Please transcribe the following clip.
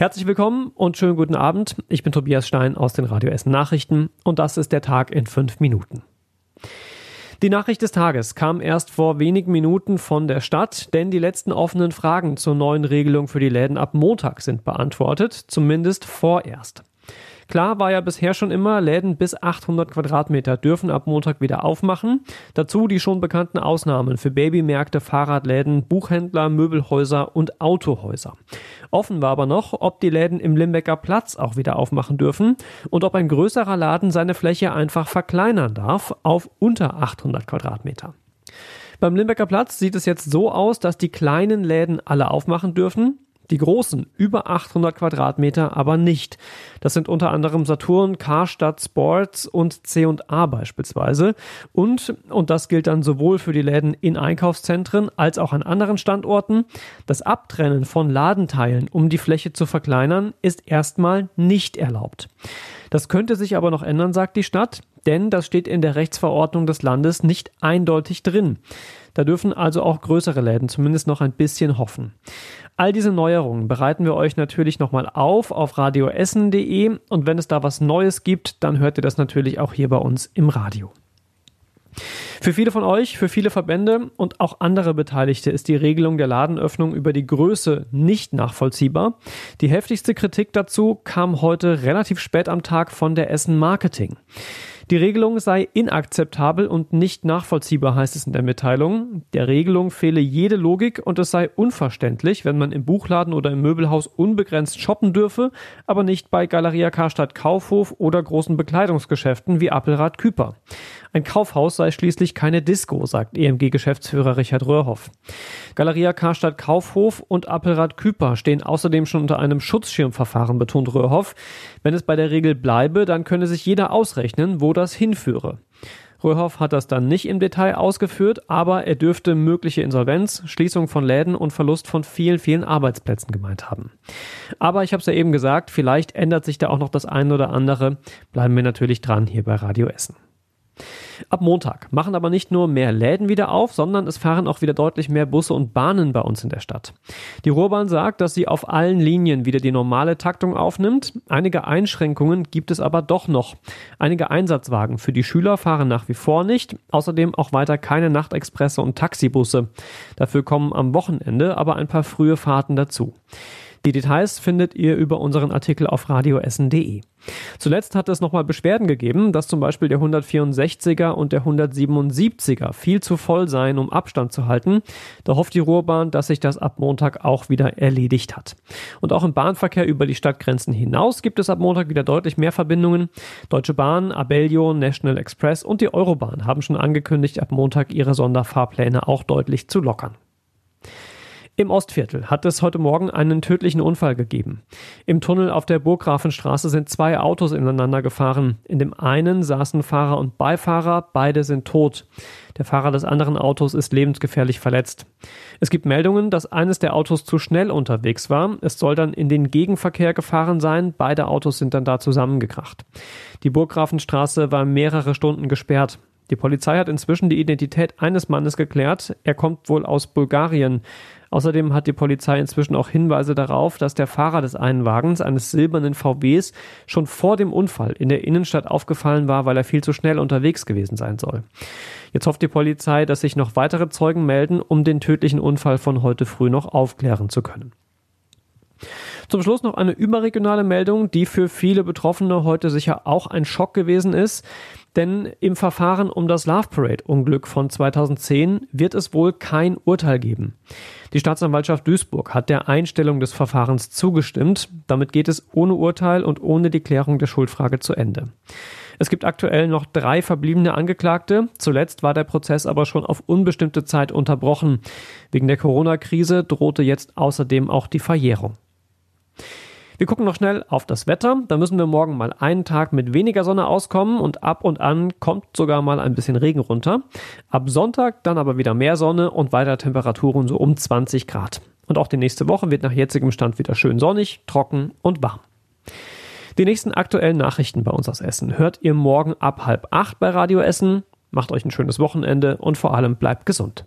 Herzlich willkommen und schönen guten Abend. Ich bin Tobias Stein aus den Radio Essen Nachrichten und das ist der Tag in fünf Minuten. Die Nachricht des Tages kam erst vor wenigen Minuten von der Stadt, denn die letzten offenen Fragen zur neuen Regelung für die Läden ab Montag sind beantwortet, zumindest vorerst. Klar war ja bisher schon immer, Läden bis 800 Quadratmeter dürfen ab Montag wieder aufmachen. Dazu die schon bekannten Ausnahmen für Babymärkte, Fahrradläden, Buchhändler, Möbelhäuser und Autohäuser. Offen war aber noch, ob die Läden im Limbecker Platz auch wieder aufmachen dürfen und ob ein größerer Laden seine Fläche einfach verkleinern darf auf unter 800 Quadratmeter. Beim Limbecker Platz sieht es jetzt so aus, dass die kleinen Läden alle aufmachen dürfen. Die großen, über 800 Quadratmeter, aber nicht. Das sind unter anderem Saturn, Karstadt Sports und C&A beispielsweise. Und, und das gilt dann sowohl für die Läden in Einkaufszentren als auch an anderen Standorten, das Abtrennen von Ladenteilen, um die Fläche zu verkleinern, ist erstmal nicht erlaubt. Das könnte sich aber noch ändern, sagt die Stadt, denn das steht in der Rechtsverordnung des Landes nicht eindeutig drin. Da dürfen also auch größere Läden zumindest noch ein bisschen hoffen. All diese Neuerungen bereiten wir euch natürlich nochmal auf auf radioessen.de und wenn es da was Neues gibt, dann hört ihr das natürlich auch hier bei uns im Radio. Für viele von euch, für viele Verbände und auch andere Beteiligte ist die Regelung der Ladenöffnung über die Größe nicht nachvollziehbar. Die heftigste Kritik dazu kam heute relativ spät am Tag von der Essen Marketing. Die Regelung sei inakzeptabel und nicht nachvollziehbar, heißt es in der Mitteilung. Der Regelung fehle jede Logik und es sei unverständlich, wenn man im Buchladen oder im Möbelhaus unbegrenzt shoppen dürfe, aber nicht bei Galeria Karstadt Kaufhof oder großen Bekleidungsgeschäften wie Appelrad Küper. Ein Kaufhaus sei schließlich keine Disco, sagt EMG-Geschäftsführer Richard Röhrhoff. Galeria Karstadt Kaufhof und Appelrad Küper stehen außerdem schon unter einem Schutzschirmverfahren, betont Röhrhoff. Wenn es bei der Regel bleibe, dann könne sich jeder ausrechnen, wo das hinführe. Röhrhoff hat das dann nicht im Detail ausgeführt, aber er dürfte mögliche Insolvenz, Schließung von Läden und Verlust von vielen, vielen Arbeitsplätzen gemeint haben. Aber ich habe es ja eben gesagt, vielleicht ändert sich da auch noch das eine oder andere. Bleiben wir natürlich dran hier bei Radio Essen. Ab Montag machen aber nicht nur mehr Läden wieder auf, sondern es fahren auch wieder deutlich mehr Busse und Bahnen bei uns in der Stadt. Die Ruhrbahn sagt, dass sie auf allen Linien wieder die normale Taktung aufnimmt. Einige Einschränkungen gibt es aber doch noch. Einige Einsatzwagen für die Schüler fahren nach wie vor nicht. Außerdem auch weiter keine Nachtexpresse und Taxibusse. Dafür kommen am Wochenende aber ein paar frühe Fahrten dazu. Die Details findet ihr über unseren Artikel auf radioessen.de. Zuletzt hat es nochmal Beschwerden gegeben, dass zum Beispiel der 164er und der 177er viel zu voll seien, um Abstand zu halten. Da hofft die Ruhrbahn, dass sich das ab Montag auch wieder erledigt hat. Und auch im Bahnverkehr über die Stadtgrenzen hinaus gibt es ab Montag wieder deutlich mehr Verbindungen. Deutsche Bahn, Abellio, National Express und die Eurobahn haben schon angekündigt, ab Montag ihre Sonderfahrpläne auch deutlich zu lockern. Im Ostviertel hat es heute Morgen einen tödlichen Unfall gegeben. Im Tunnel auf der Burggrafenstraße sind zwei Autos ineinander gefahren. In dem einen saßen Fahrer und Beifahrer, beide sind tot. Der Fahrer des anderen Autos ist lebensgefährlich verletzt. Es gibt Meldungen, dass eines der Autos zu schnell unterwegs war. Es soll dann in den Gegenverkehr gefahren sein. Beide Autos sind dann da zusammengekracht. Die Burggrafenstraße war mehrere Stunden gesperrt. Die Polizei hat inzwischen die Identität eines Mannes geklärt. Er kommt wohl aus Bulgarien. Außerdem hat die Polizei inzwischen auch Hinweise darauf, dass der Fahrer des einen Wagens, eines silbernen VWs, schon vor dem Unfall in der Innenstadt aufgefallen war, weil er viel zu schnell unterwegs gewesen sein soll. Jetzt hofft die Polizei, dass sich noch weitere Zeugen melden, um den tödlichen Unfall von heute früh noch aufklären zu können. Zum Schluss noch eine überregionale Meldung, die für viele Betroffene heute sicher auch ein Schock gewesen ist. Denn im Verfahren um das Love Parade Unglück von 2010 wird es wohl kein Urteil geben. Die Staatsanwaltschaft Duisburg hat der Einstellung des Verfahrens zugestimmt. Damit geht es ohne Urteil und ohne die Klärung der Schuldfrage zu Ende. Es gibt aktuell noch drei verbliebene Angeklagte. Zuletzt war der Prozess aber schon auf unbestimmte Zeit unterbrochen. Wegen der Corona-Krise drohte jetzt außerdem auch die Verjährung. Wir gucken noch schnell auf das Wetter. Da müssen wir morgen mal einen Tag mit weniger Sonne auskommen und ab und an kommt sogar mal ein bisschen Regen runter. Ab Sonntag dann aber wieder mehr Sonne und weiter Temperaturen so um 20 Grad. Und auch die nächste Woche wird nach jetzigem Stand wieder schön sonnig, trocken und warm. Die nächsten aktuellen Nachrichten bei uns aus Essen hört ihr morgen ab halb acht bei Radio Essen. Macht euch ein schönes Wochenende und vor allem bleibt gesund.